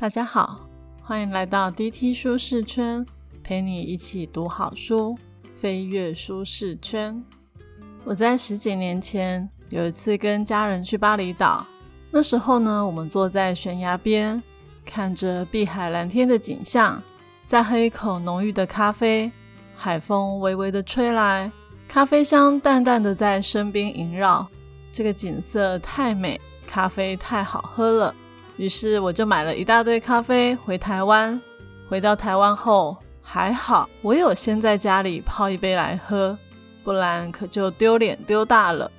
大家好，欢迎来到 DT 舒适圈，陪你一起读好书，飞跃舒适圈。我在十几年前有一次跟家人去巴厘岛，那时候呢，我们坐在悬崖边，看着碧海蓝天的景象，再喝一口浓郁的咖啡，海风微微的吹来，咖啡香淡淡的在身边萦绕，这个景色太美，咖啡太好喝了。于是我就买了一大堆咖啡回台湾。回到台湾后，还好我有先在家里泡一杯来喝，不然可就丢脸丢大了。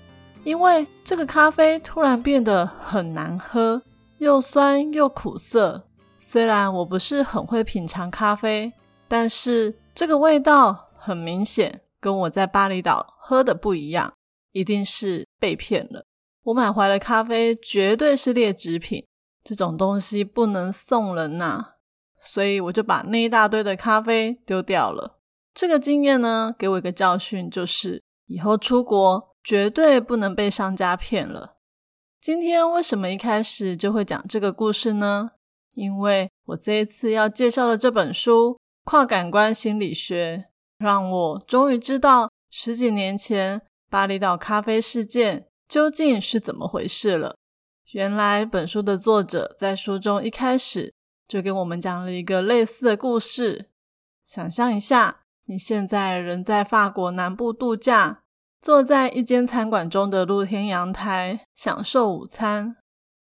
因为这个咖啡突然变得很难喝，又酸又苦涩。虽然我不是很会品尝咖啡，但是这个味道很明显，跟我在巴厘岛喝的不一样，一定是被骗了。我买回来的咖啡绝对是劣质品。这种东西不能送人呐，所以我就把那一大堆的咖啡丢掉了。这个经验呢，给我一个教训，就是以后出国绝对不能被商家骗了。今天为什么一开始就会讲这个故事呢？因为我这一次要介绍的这本书《跨感官心理学》，让我终于知道十几年前巴厘岛咖啡事件究竟是怎么回事了。原来本书的作者在书中一开始就给我们讲了一个类似的故事。想象一下，你现在人在法国南部度假，坐在一间餐馆中的露天阳台享受午餐，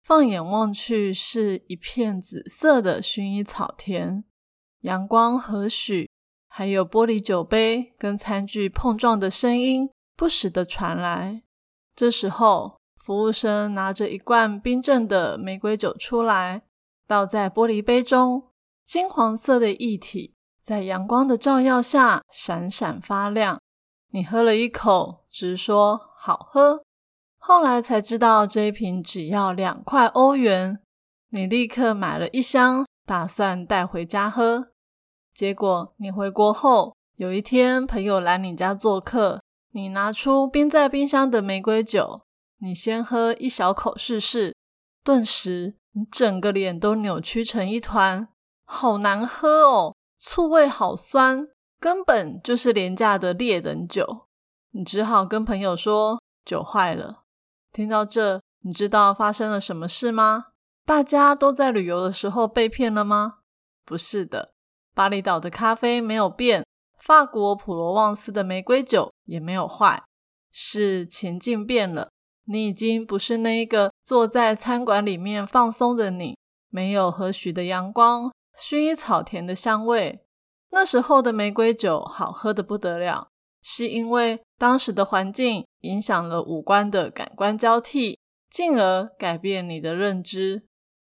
放眼望去是一片紫色的薰衣草田，阳光和煦，还有玻璃酒杯跟餐具碰撞的声音不时的传来。这时候。服务生拿着一罐冰镇的玫瑰酒出来，倒在玻璃杯中，金黄色的液体在阳光的照耀下闪闪发亮。你喝了一口，直说好喝。后来才知道这一瓶只要两块欧元，你立刻买了一箱，打算带回家喝。结果你回国后，有一天朋友来你家做客，你拿出冰在冰箱的玫瑰酒。你先喝一小口试试，顿时你整个脸都扭曲成一团，好难喝哦，醋味好酸，根本就是廉价的劣等酒。你只好跟朋友说酒坏了。听到这，你知道发生了什么事吗？大家都在旅游的时候被骗了吗？不是的，巴厘岛的咖啡没有变，法国普罗旺斯的玫瑰酒也没有坏，是情境变了。你已经不是那一个坐在餐馆里面放松的你，没有和煦的阳光、薰衣草田的香味。那时候的玫瑰酒好喝的不得了，是因为当时的环境影响了五官的感官交替，进而改变你的认知。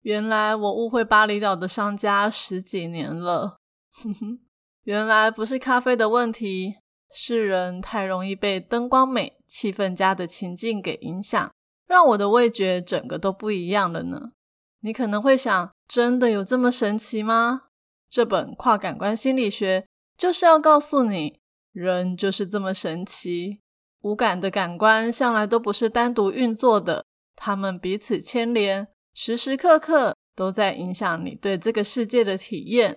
原来我误会巴厘岛的商家十几年了，哼哼，原来不是咖啡的问题。是人太容易被灯光美、气氛佳的情境给影响，让我的味觉整个都不一样了呢。你可能会想，真的有这么神奇吗？这本跨感官心理学就是要告诉你，人就是这么神奇。五感的感官向来都不是单独运作的，它们彼此牵连，时时刻刻都在影响你对这个世界的体验。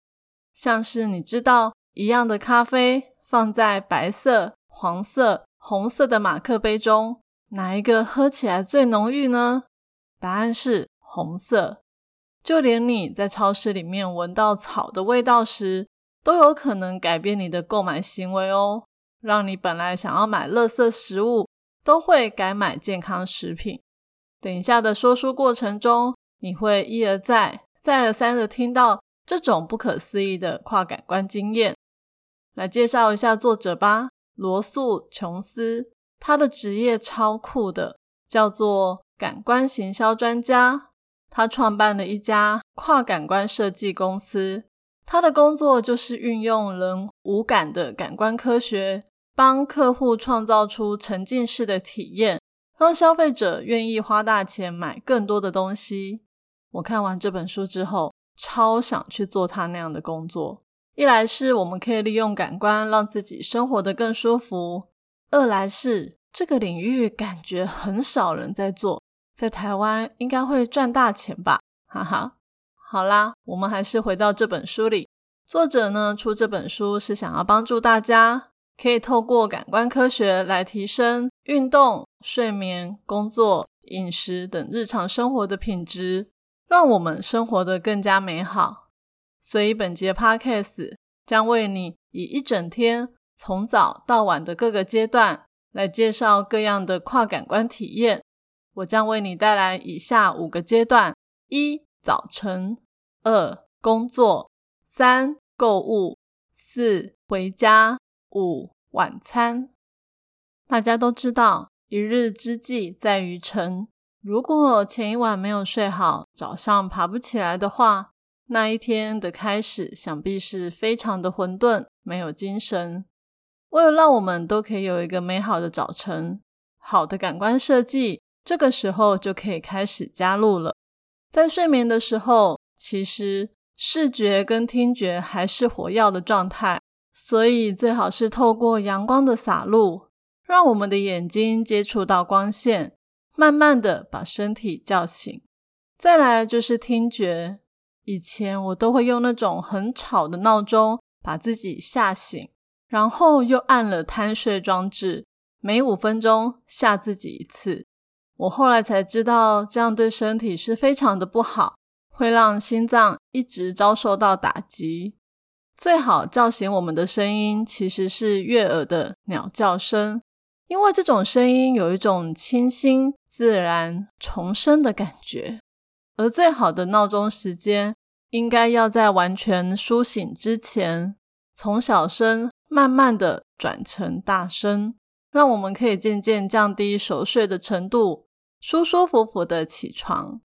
像是你知道一样的咖啡。放在白色、黄色、红色的马克杯中，哪一个喝起来最浓郁呢？答案是红色。就连你在超市里面闻到草的味道时，都有可能改变你的购买行为哦，让你本来想要买垃圾食物，都会改买健康食品。等一下的说书过程中，你会一而再、再而三的听到这种不可思议的跨感官经验。来介绍一下作者吧，罗素·琼斯。他的职业超酷的，叫做感官行销专家。他创办了一家跨感官设计公司。他的工作就是运用人五感的感官科学，帮客户创造出沉浸式的体验，让消费者愿意花大钱买更多的东西。我看完这本书之后，超想去做他那样的工作。一来是我们可以利用感官让自己生活得更舒服；二来是这个领域感觉很少人在做，在台湾应该会赚大钱吧，哈哈。好啦，我们还是回到这本书里。作者呢出这本书是想要帮助大家，可以透过感官科学来提升运动、睡眠、工作、饮食等日常生活的品质，让我们生活的更加美好。所以本节 Podcast 将为你以一整天从早到晚的各个阶段来介绍各样的跨感官体验。我将为你带来以下五个阶段：一、早晨；二、工作；三。购物四回家五晚餐，大家都知道，一日之计在于晨。如果前一晚没有睡好，早上爬不起来的话，那一天的开始想必是非常的混沌，没有精神。为了让我们都可以有一个美好的早晨，好的感官设计，这个时候就可以开始加入了。在睡眠的时候，其实。视觉跟听觉还是活跃的状态，所以最好是透过阳光的洒入，让我们的眼睛接触到光线，慢慢的把身体叫醒。再来就是听觉，以前我都会用那种很吵的闹钟把自己吓醒，然后又按了贪睡装置，每五分钟吓自己一次。我后来才知道，这样对身体是非常的不好。会让心脏一直遭受到打击。最好叫醒我们的声音其实是悦耳的鸟叫声，因为这种声音有一种清新、自然、重生的感觉。而最好的闹钟时间应该要在完全苏醒之前，从小声慢慢的转成大声，让我们可以渐渐降低熟睡的程度，舒舒服服的起床。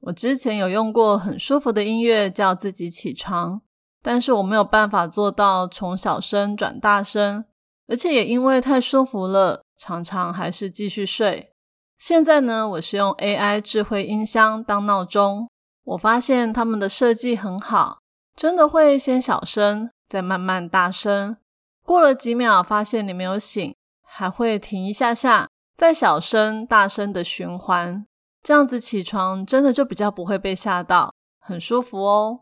我之前有用过很舒服的音乐叫自己起床，但是我没有办法做到从小声转大声，而且也因为太舒服了，常常还是继续睡。现在呢，我是用 AI 智慧音箱当闹钟，我发现他们的设计很好，真的会先小声，再慢慢大声。过了几秒，发现你没有醒，还会停一下下，再小声大声的循环。这样子起床真的就比较不会被吓到，很舒服哦。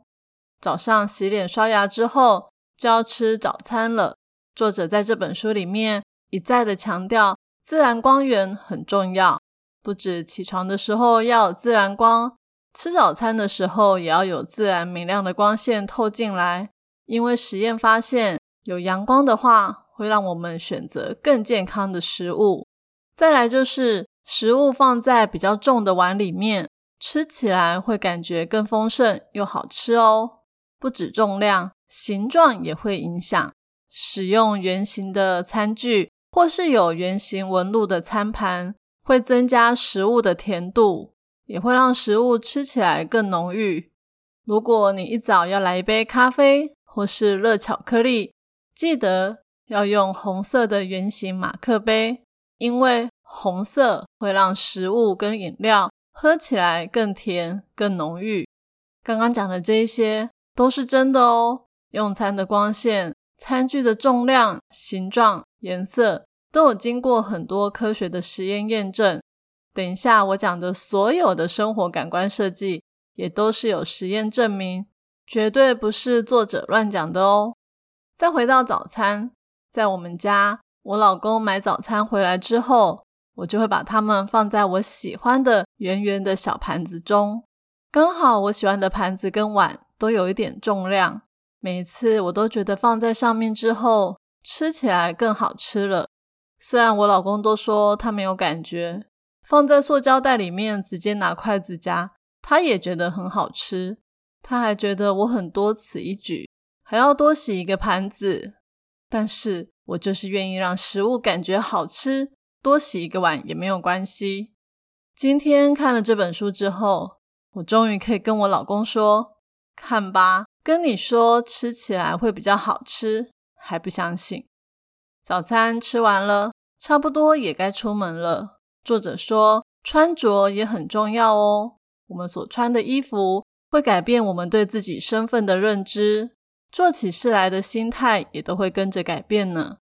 早上洗脸刷牙之后就要吃早餐了。作者在这本书里面一再的强调，自然光源很重要，不止起床的时候要有自然光，吃早餐的时候也要有自然明亮的光线透进来。因为实验发现，有阳光的话，会让我们选择更健康的食物。再来就是。食物放在比较重的碗里面，吃起来会感觉更丰盛又好吃哦。不止重量，形状也会影响。使用圆形的餐具或是有圆形纹路的餐盘，会增加食物的甜度，也会让食物吃起来更浓郁。如果你一早要来一杯咖啡或是热巧克力，记得要用红色的圆形马克杯，因为。红色会让食物跟饮料喝起来更甜、更浓郁。刚刚讲的这些都是真的哦。用餐的光线、餐具的重量、形状、颜色都有经过很多科学的实验验证。等一下我讲的所有的生活感官设计也都是有实验证明，绝对不是作者乱讲的哦。再回到早餐，在我们家，我老公买早餐回来之后。我就会把它们放在我喜欢的圆圆的小盘子中，刚好我喜欢的盘子跟碗都有一点重量，每次我都觉得放在上面之后吃起来更好吃了。虽然我老公都说他没有感觉，放在塑胶袋里面直接拿筷子夹，他也觉得很好吃。他还觉得我很多此一举，还要多洗一个盘子，但是我就是愿意让食物感觉好吃。多洗一个碗也没有关系。今天看了这本书之后，我终于可以跟我老公说：“看吧，跟你说吃起来会比较好吃，还不相信。”早餐吃完了，差不多也该出门了。作者说，穿着也很重要哦。我们所穿的衣服会改变我们对自己身份的认知，做起事来的心态也都会跟着改变呢。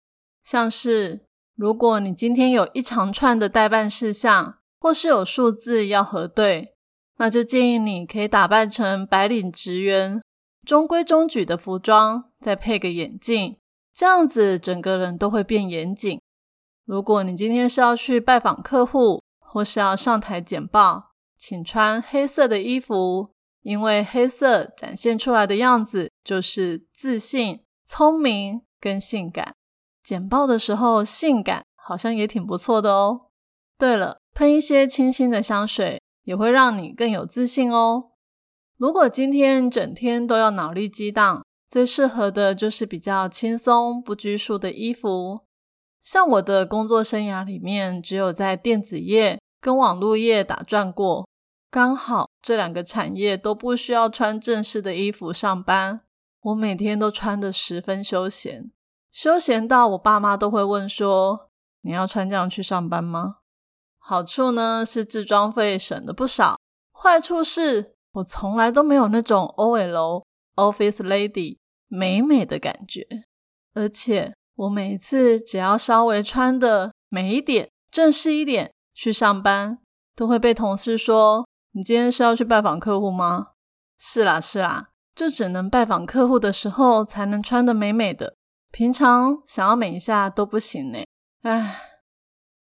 像是。如果你今天有一长串的代办事项，或是有数字要核对，那就建议你可以打扮成白领职员，中规中矩的服装，再配个眼镜，这样子整个人都会变严谨。如果你今天是要去拜访客户，或是要上台简报，请穿黑色的衣服，因为黑色展现出来的样子就是自信、聪明跟性感。简报的时候，性感好像也挺不错的哦。对了，喷一些清新的香水。也会让你更有自信哦。如果今天整天都要脑力激荡，最适合的就是比较轻松、不拘束的衣服。像我的工作生涯里面，只有在电子业跟网络业打转过，刚好这两个产业都不需要穿正式的衣服上班。我每天都穿得十分休闲，休闲到我爸妈都会问说：“你要穿这样去上班吗？”好处呢是自装费省了不少，坏处是我从来都没有那种 OL Office Lady 美美的感觉，而且我每次只要稍微穿的美一点、正式一点去上班，都会被同事说：“你今天是要去拜访客户吗？”是啦是啦，就只能拜访客户的时候才能穿的美美的，平常想要美一下都不行呢。唉。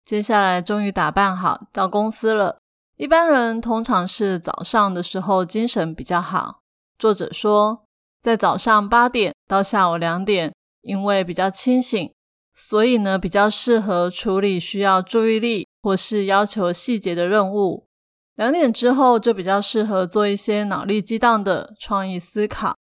接下来终于打扮好到公司了。一般人通常是早上的时候精神比较好。作者说，在早上八点到下午两点，因为比较清醒，所以呢比较适合处理需要注意力或是要求细节的任务。两点之后就比较适合做一些脑力激荡的创意思考。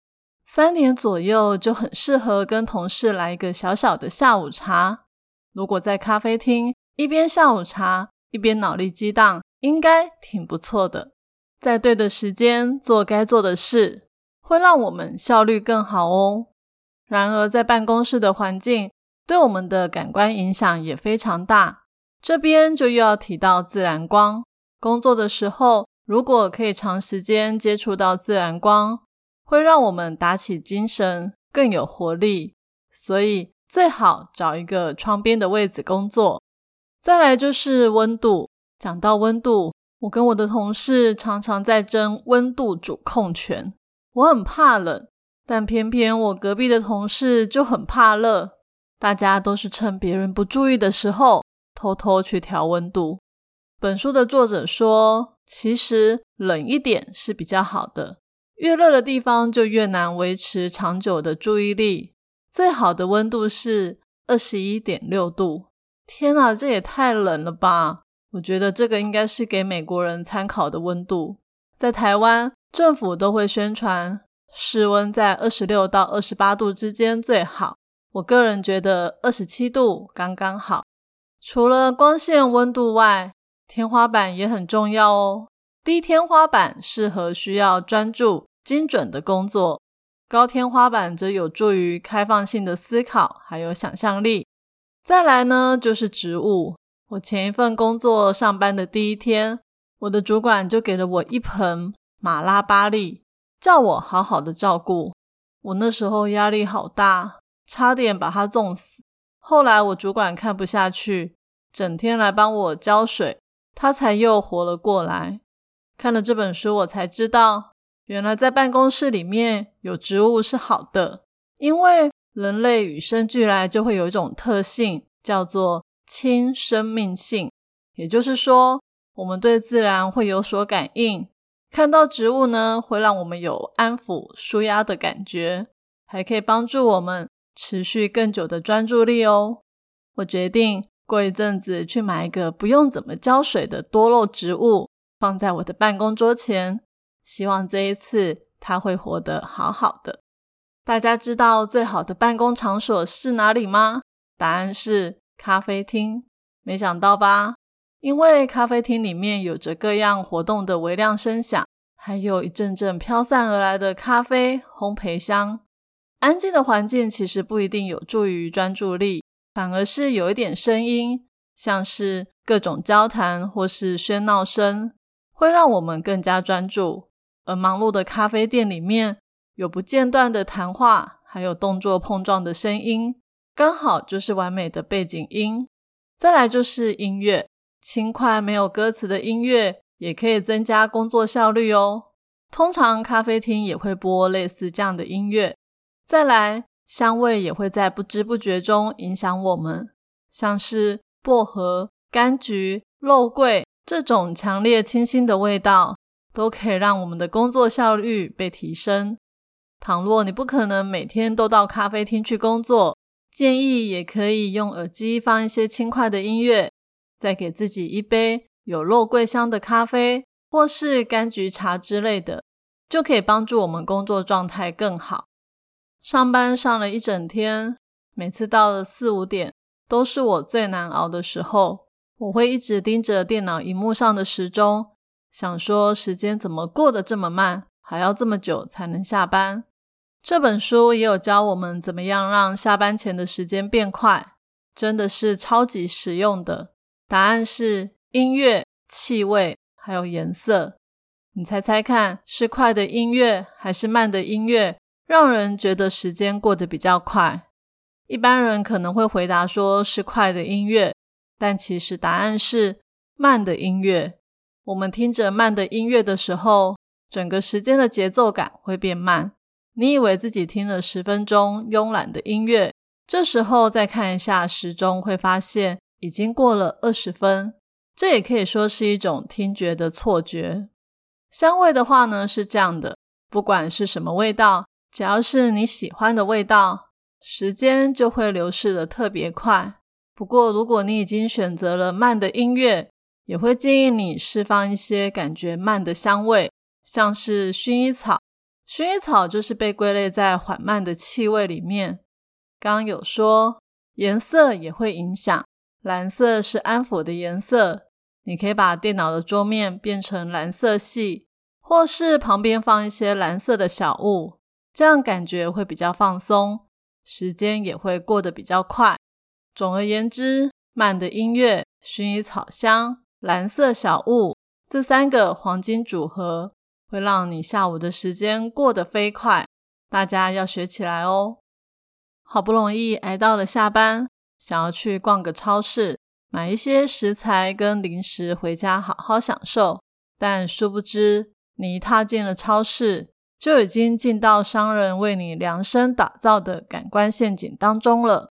三点左右就很适合跟同事来一个小小的下午茶。如果在咖啡厅。一边下午茶，一边脑力激荡，应该挺不错的。在对的时间做该做的事，会让我们效率更好哦。然而，在办公室的环境对我们的感官影响也非常大。这边就又要提到自然光。工作的时候，如果可以长时间接触到自然光，会让我们打起精神，更有活力。所以，最好找一个窗边的位置工作。再来就是温度。讲到温度，我跟我的同事常常在争温度主控权。我很怕冷，但偏偏我隔壁的同事就很怕热。大家都是趁别人不注意的时候偷偷去调温度。本书的作者说，其实冷一点是比较好的，越热的地方就越难维持长久的注意力。最好的温度是二十一点六度。天啊，这也太冷了吧！我觉得这个应该是给美国人参考的温度。在台湾，政府都会宣传室温在二十六到二十八度之间最好。我个人觉得二十七度刚刚好。除了光线温度外，天花板也很重要哦。低天花板适合需要专注、精准的工作，高天花板则有助于开放性的思考还有想象力。再来呢，就是植物。我前一份工作上班的第一天，我的主管就给了我一盆马拉巴利，叫我好好的照顾。我那时候压力好大，差点把它种死。后来我主管看不下去，整天来帮我浇水，他才又活了过来。看了这本书，我才知道，原来在办公室里面有植物是好的，因为。人类与生俱来就会有一种特性，叫做亲生命性。也就是说，我们对自然会有所感应。看到植物呢，会让我们有安抚、舒压的感觉，还可以帮助我们持续更久的专注力哦。我决定过一阵子去买一个不用怎么浇水的多肉植物，放在我的办公桌前，希望这一次它会活得好好的。大家知道最好的办公场所是哪里吗？答案是咖啡厅。没想到吧？因为咖啡厅里面有着各样活动的微量声响，还有一阵阵飘散而来的咖啡烘焙香。安静的环境其实不一定有助于专注力，反而是有一点声音，像是各种交谈或是喧闹声，会让我们更加专注。而忙碌的咖啡店里面。有不间断的谈话，还有动作碰撞的声音，刚好就是完美的背景音。再来就是音乐，轻快没有歌词的音乐，也可以增加工作效率哦。通常咖啡厅也会播类似这样的音乐。再来，香味也会在不知不觉中影响我们，像是薄荷、柑橘、肉桂这种强烈清新的味道，都可以让我们的工作效率被提升。倘若你不可能每天都到咖啡厅去工作，建议也可以用耳机放一些轻快的音乐，再给自己一杯有肉桂香的咖啡，或是柑橘茶之类的，就可以帮助我们工作状态更好。上班上了一整天，每次到了四五点，都是我最难熬的时候。我会一直盯着电脑荧幕上的时钟，想说时间怎么过得这么慢，还要这么久才能下班。这本书也有教我们怎么样让下班前的时间变快，真的是超级实用的。答案是音乐、气味还有颜色。你猜猜看，是快的音乐还是慢的音乐，让人觉得时间过得比较快？一般人可能会回答说是快的音乐，但其实答案是慢的音乐。我们听着慢的音乐的时候，整个时间的节奏感会变慢。你以为自己听了十分钟慵懒的音乐，这时候再看一下时钟，会发现已经过了二十分。这也可以说是一种听觉的错觉。香味的话呢，是这样的：不管是什么味道，只要是你喜欢的味道，时间就会流逝的特别快。不过，如果你已经选择了慢的音乐，也会建议你释放一些感觉慢的香味，像是薰衣草。薰衣草就是被归类在缓慢的气味里面。刚刚有说颜色也会影响，蓝色是安抚的颜色，你可以把电脑的桌面变成蓝色系，或是旁边放一些蓝色的小物，这样感觉会比较放松，时间也会过得比较快。总而言之，慢的音乐、薰衣草香、蓝色小物这三个黄金组合。会让你下午的时间过得飞快，大家要学起来哦。好不容易挨到了下班，想要去逛个超市，买一些食材跟零食回家好好享受。但殊不知，你一踏进了超市，就已经进到商人为你量身打造的感官陷阱当中了。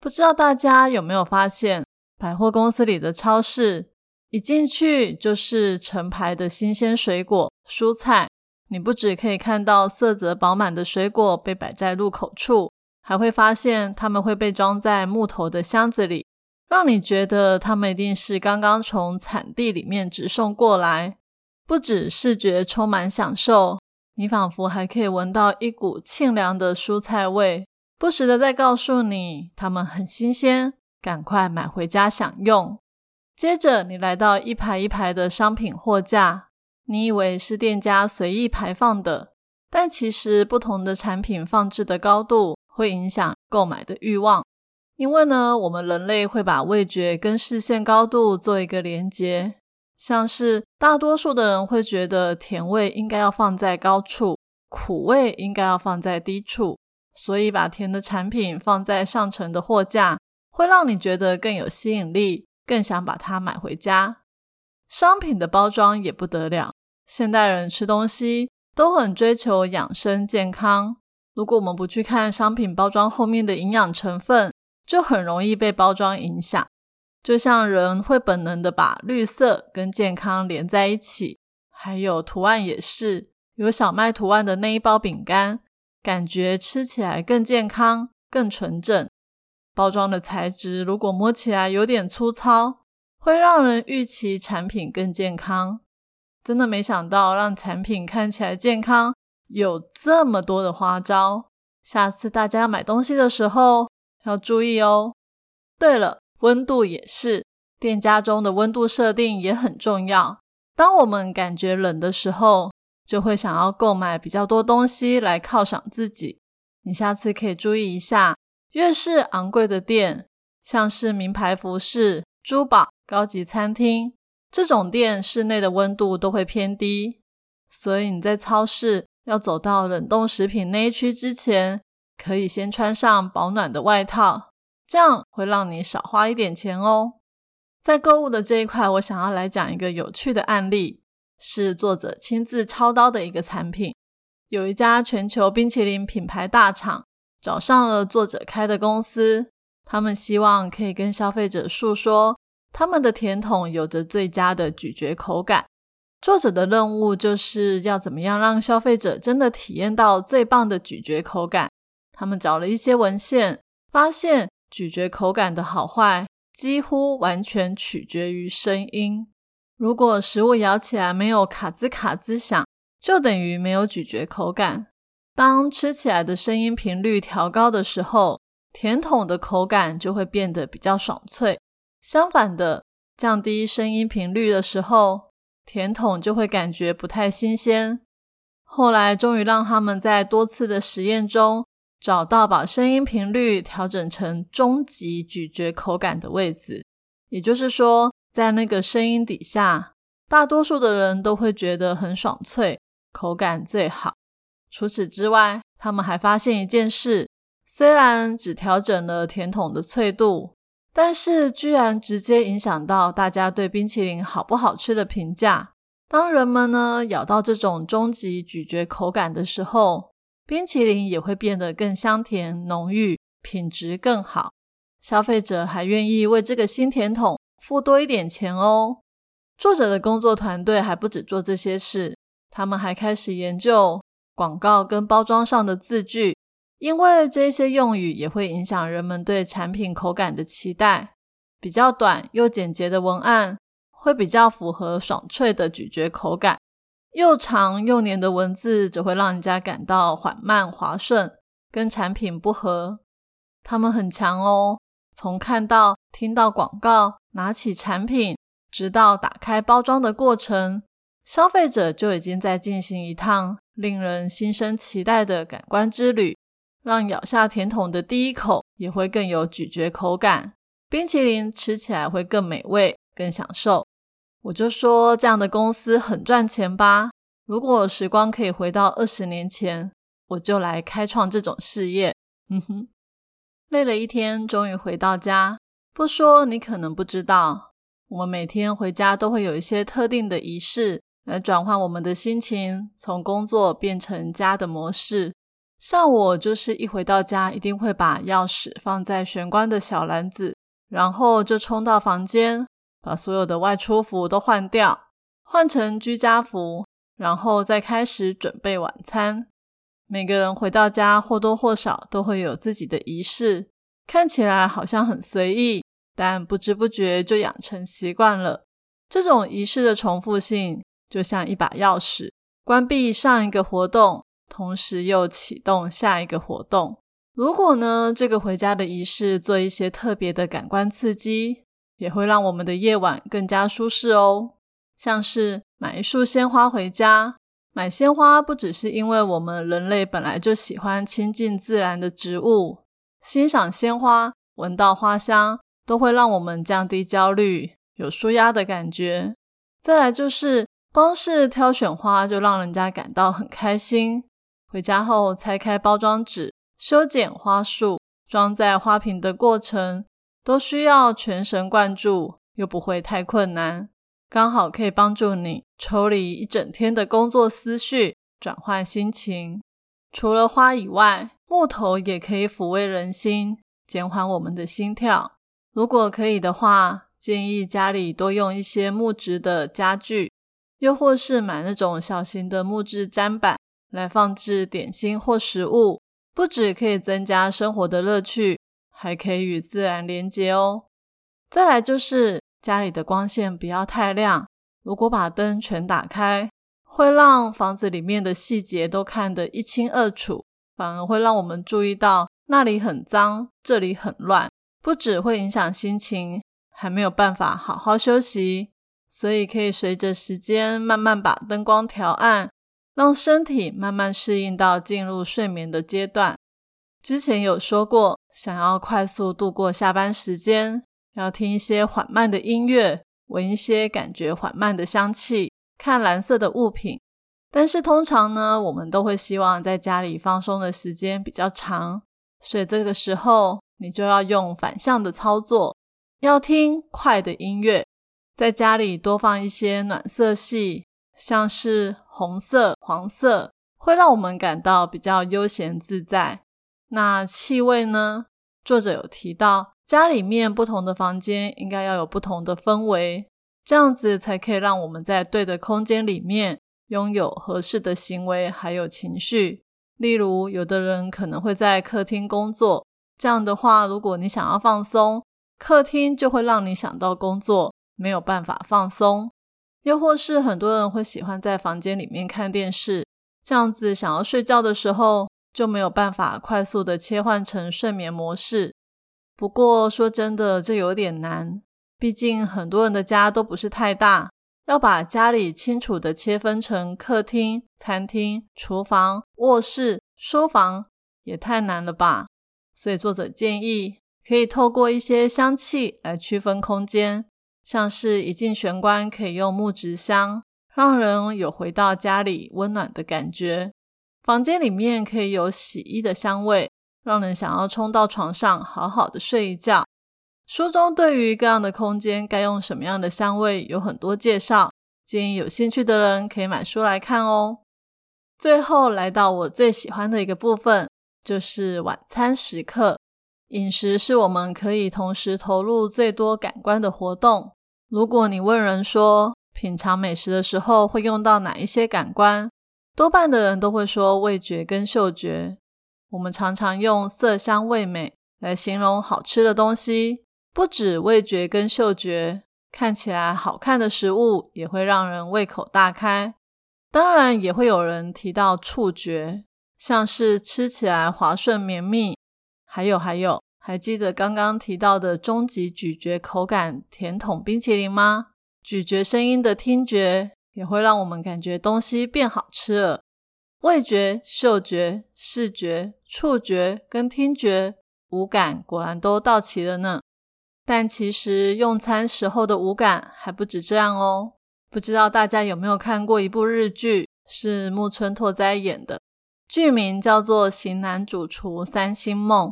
不知道大家有没有发现，百货公司里的超市？一进去就是成排的新鲜水果、蔬菜，你不只可以看到色泽饱满的水果被摆在入口处，还会发现它们会被装在木头的箱子里，让你觉得它们一定是刚刚从产地里面直送过来。不止视觉充满享受，你仿佛还可以闻到一股沁凉的蔬菜味，不时的在告诉你它们很新鲜，赶快买回家享用。接着，你来到一排一排的商品货架，你以为是店家随意排放的，但其实不同的产品放置的高度会影响购买的欲望。因为呢，我们人类会把味觉跟视线高度做一个连接，像是大多数的人会觉得甜味应该要放在高处，苦味应该要放在低处，所以把甜的产品放在上层的货架，会让你觉得更有吸引力。更想把它买回家。商品的包装也不得了，现代人吃东西都很追求养生健康。如果我们不去看商品包装后面的营养成分，就很容易被包装影响。就像人会本能的把绿色跟健康连在一起，还有图案也是，有小麦图案的那一包饼干，感觉吃起来更健康、更纯正。包装的材质如果摸起来有点粗糙，会让人预期产品更健康。真的没想到让产品看起来健康有这么多的花招。下次大家买东西的时候要注意哦。对了，温度也是，店家中的温度设定也很重要。当我们感觉冷的时候，就会想要购买比较多东西来犒赏自己。你下次可以注意一下。越是昂贵的店，像是名牌服饰、珠宝、高级餐厅这种店，室内的温度都会偏低。所以你在超市要走到冷冻食品那一区之前，可以先穿上保暖的外套，这样会让你少花一点钱哦。在购物的这一块，我想要来讲一个有趣的案例。是作者亲自操刀的一个产品。有一家全球冰淇淋品牌大厂找上了作者开的公司，他们希望可以跟消费者诉说，他们的甜筒有着最佳的咀嚼口感。作者的任务就是要怎么样让消费者真的体验到最棒的咀嚼口感。他们找了一些文献，发现咀嚼口感的好坏几乎完全取决于声音。如果食物咬起来没有卡兹卡兹响，就等于没有咀嚼口感。当吃起来的声音频率调高的时候，甜筒的口感就会变得比较爽脆。相反的，降低声音频率的时候，甜筒就会感觉不太新鲜。后来终于让他们在多次的实验中找到把声音频率调整成中级咀嚼口感的位置，也就是说。在那个声音底下，大多数的人都会觉得很爽脆，口感最好。除此之外，他们还发现一件事：虽然只调整了甜筒的脆度，但是居然直接影响到大家对冰淇淋好不好吃的评价。当人们呢咬到这种终极咀嚼口感的时候，冰淇淋也会变得更香甜浓郁，品质更好。消费者还愿意为这个新甜筒。付多一点钱哦。作者的工作团队还不止做这些事，他们还开始研究广告跟包装上的字句，因为这些用语也会影响人们对产品口感的期待。比较短又简洁的文案会比较符合爽脆的咀嚼口感，又长又黏的文字则会让人家感到缓慢滑顺，跟产品不合。他们很强哦。从看到、听到广告，拿起产品，直到打开包装的过程，消费者就已经在进行一趟令人心生期待的感官之旅，让咬下甜筒的第一口也会更有咀嚼口感，冰淇淋吃起来会更美味、更享受。我就说这样的公司很赚钱吧。如果时光可以回到二十年前，我就来开创这种事业。哼哼。累了一天，终于回到家。不说你可能不知道，我们每天回家都会有一些特定的仪式，来转换我们的心情，从工作变成家的模式。像我就是一回到家，一定会把钥匙放在玄关的小篮子，然后就冲到房间，把所有的外出服都换掉，换成居家服，然后再开始准备晚餐。每个人回到家或多或少都会有自己的仪式，看起来好像很随意，但不知不觉就养成习惯了。这种仪式的重复性就像一把钥匙，关闭上一个活动，同时又启动下一个活动。如果呢，这个回家的仪式做一些特别的感官刺激，也会让我们的夜晚更加舒适哦。像是买一束鲜花回家。买鲜花不只是因为我们人类本来就喜欢亲近自然的植物，欣赏鲜花、闻到花香，都会让我们降低焦虑，有舒压的感觉。再来就是，光是挑选花就让人家感到很开心。回家后拆开包装纸，修剪花束，装在花瓶的过程，都需要全神贯注，又不会太困难。刚好可以帮助你抽离一整天的工作思绪，转换心情。除了花以外，木头也可以抚慰人心，减缓我们的心跳。如果可以的话，建议家里多用一些木质的家具，又或是买那种小型的木质砧板来放置点心或食物。不止可以增加生活的乐趣，还可以与自然连接哦。再来就是。家里的光线不要太亮，如果把灯全打开，会让房子里面的细节都看得一清二楚，反而会让我们注意到那里很脏，这里很乱，不止会影响心情，还没有办法好好休息。所以可以随着时间慢慢把灯光调暗，让身体慢慢适应到进入睡眠的阶段。之前有说过，想要快速度过下班时间。要听一些缓慢的音乐，闻一些感觉缓慢的香气，看蓝色的物品。但是通常呢，我们都会希望在家里放松的时间比较长，所以这个时候你就要用反向的操作，要听快的音乐，在家里多放一些暖色系，像是红色、黄色，会让我们感到比较悠闲自在。那气味呢？作者有提到，家里面不同的房间应该要有不同的氛围，这样子才可以让我们在对的空间里面拥有合适的行为还有情绪。例如，有的人可能会在客厅工作，这样的话，如果你想要放松，客厅就会让你想到工作，没有办法放松。又或是很多人会喜欢在房间里面看电视，这样子想要睡觉的时候就没有办法快速的切换成睡眠模式。不过说真的，这有点难，毕竟很多人的家都不是太大，要把家里清楚的切分成客厅、餐厅、厨房、卧室、书房，也太难了吧。所以作者建议可以透过一些香气来区分空间。像是一进玄关可以用木质香，让人有回到家里温暖的感觉。房间里面可以有洗衣的香味，让人想要冲到床上好好的睡一觉。书中对于各样的空间该用什么样的香味有很多介绍，建议有兴趣的人可以买书来看哦。最后来到我最喜欢的一个部分，就是晚餐时刻。饮食是我们可以同时投入最多感官的活动。如果你问人说品尝美食的时候会用到哪一些感官，多半的人都会说味觉跟嗅觉。我们常常用色香味美来形容好吃的东西，不止味觉跟嗅觉，看起来好看的食物也会让人胃口大开。当然，也会有人提到触觉，像是吃起来滑顺绵密。还有还有，还记得刚刚提到的终极咀嚼口感甜筒冰淇淋吗？咀嚼声音的听觉也会让我们感觉东西变好吃了。味觉、嗅觉、视觉、触觉跟听觉五感果然都到齐了呢。但其实用餐时候的五感还不止这样哦。不知道大家有没有看过一部日剧，是木村拓哉演的，剧名叫做《型男主厨三星梦》。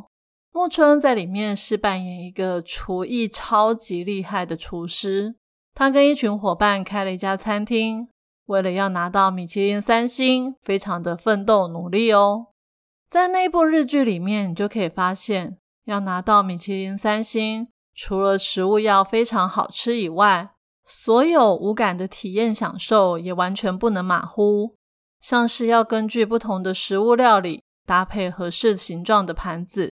木村在里面是扮演一个厨艺超级厉害的厨师，他跟一群伙伴开了一家餐厅，为了要拿到米其林三星，非常的奋斗努力哦。在那部日剧里面，你就可以发现，要拿到米其林三星，除了食物要非常好吃以外，所有五感的体验享受也完全不能马虎，像是要根据不同的食物料理搭配合适形状的盘子。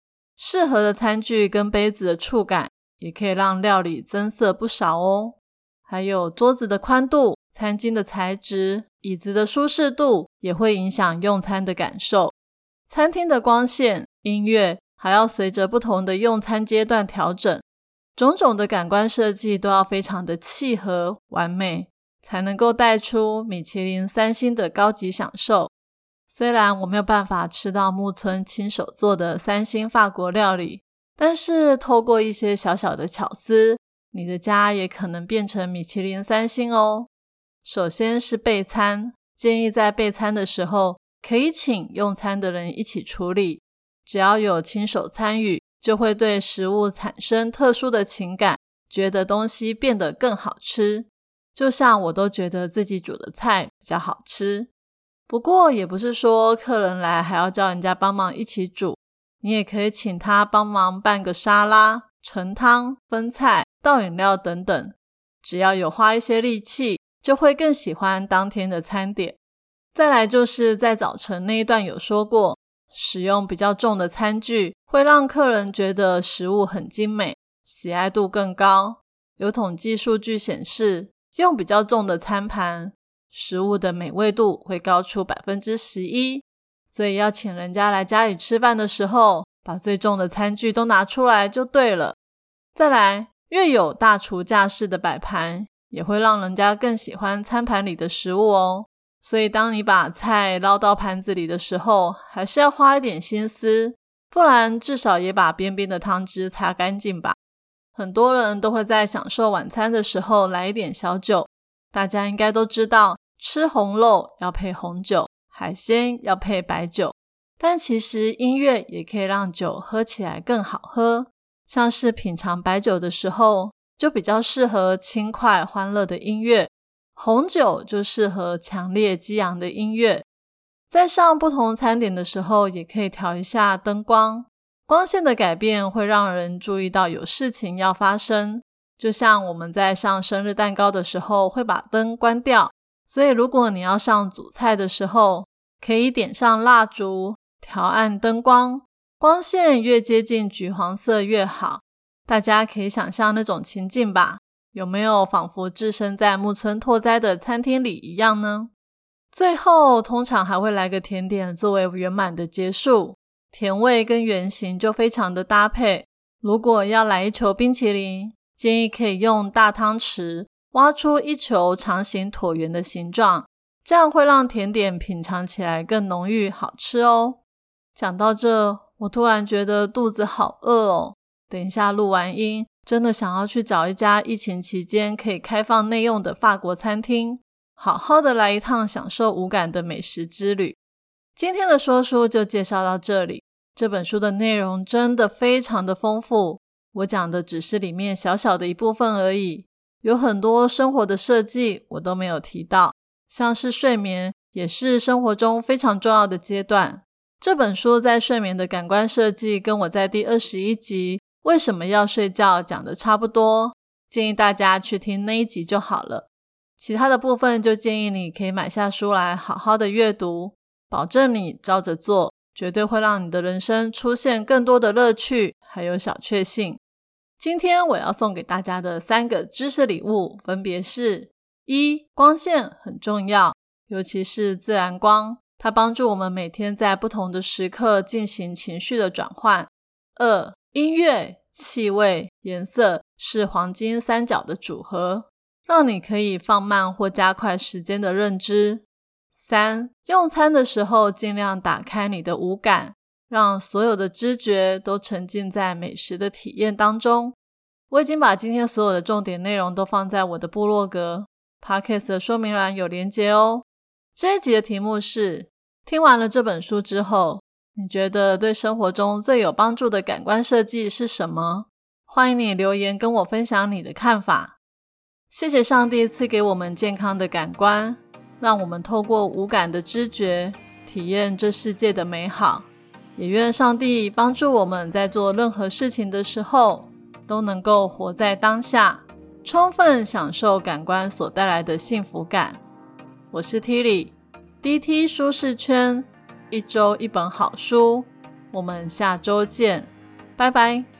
适合的餐具跟杯子的触感，也可以让料理增色不少哦。还有桌子的宽度、餐巾的材质、椅子的舒适度，也会影响用餐的感受。餐厅的光线、音乐，还要随着不同的用餐阶段调整。种种的感官设计都要非常的契合、完美，才能够带出米其林三星的高级享受。虽然我没有办法吃到木村亲手做的三星法国料理，但是透过一些小小的巧思，你的家也可能变成米其林三星哦。首先是备餐，建议在备餐的时候可以请用餐的人一起处理，只要有亲手参与，就会对食物产生特殊的情感，觉得东西变得更好吃。就像我都觉得自己煮的菜比较好吃。不过也不是说客人来还要叫人家帮忙一起煮，你也可以请他帮忙拌个沙拉、盛汤、分菜、倒饮料等等。只要有花一些力气，就会更喜欢当天的餐点。再来就是在早晨那一段有说过，使用比较重的餐具会让客人觉得食物很精美，喜爱度更高。有统计数据显示，用比较重的餐盘。食物的美味度会高出百分之十一，所以要请人家来家里吃饭的时候，把最重的餐具都拿出来就对了。再来，越有大厨架势的摆盘，也会让人家更喜欢餐盘里的食物哦。所以，当你把菜捞到盘子里的时候，还是要花一点心思，不然至少也把边边的汤汁擦干净吧。很多人都会在享受晚餐的时候来一点小酒，大家应该都知道。吃红肉要配红酒，海鲜要配白酒，但其实音乐也可以让酒喝起来更好喝。像是品尝白酒的时候，就比较适合轻快欢乐的音乐。红酒就适合强烈激昂的音乐。在上不同餐点的时候，也可以调一下灯光，光线的改变会让人注意到有事情要发生。就像我们在上生日蛋糕的时候会把灯关掉，所以如果你要上主菜的时候，可以点上蜡烛，调暗灯光，光线越接近橘黄色越好。大家可以想象那种情境吧？有没有仿佛置身在木村拓哉的餐厅里一样呢？最后通常还会来个甜点作为圆满的结束，甜味跟圆形就非常的搭配。如果要来一球冰淇淋，建议可以用大汤匙挖出一球长形椭圆的形状，这样会让甜点品尝起来更浓郁好吃哦。讲到这，我突然觉得肚子好饿哦。等一下录完音，真的想要去找一家疫情期间可以开放内用的法国餐厅，好好的来一趟享受无感的美食之旅。今天的说书就介绍到这里。这本书的内容真的非常的丰富。我讲的只是里面小小的一部分而已，有很多生活的设计我都没有提到，像是睡眠也是生活中非常重要的阶段。这本书在睡眠的感官设计跟我在第二十一集为什么要睡觉讲的差不多，建议大家去听那一集就好了。其他的部分就建议你可以买下书来好好的阅读，保证你照着做，绝对会让你的人生出现更多的乐趣，还有小确幸。今天我要送给大家的三个知识礼物，分别是：一、光线很重要，尤其是自然光，它帮助我们每天在不同的时刻进行情绪的转换；二、音乐、气味、颜色是黄金三角的组合，让你可以放慢或加快时间的认知；三、用餐的时候尽量打开你的五感。让所有的知觉都沉浸在美食的体验当中。我已经把今天所有的重点内容都放在我的部落格 Podcast 的说明栏有连接哦。这一集的题目是：听完了这本书之后，你觉得对生活中最有帮助的感官设计是什么？欢迎你留言跟我分享你的看法。谢谢上帝赐给我们健康的感官，让我们透过无感的知觉体验这世界的美好。也愿上帝帮助我们在做任何事情的时候，都能够活在当下，充分享受感官所带来的幸福感。我是 Tilly，DT 舒适圈，一周一本好书，我们下周见，拜拜。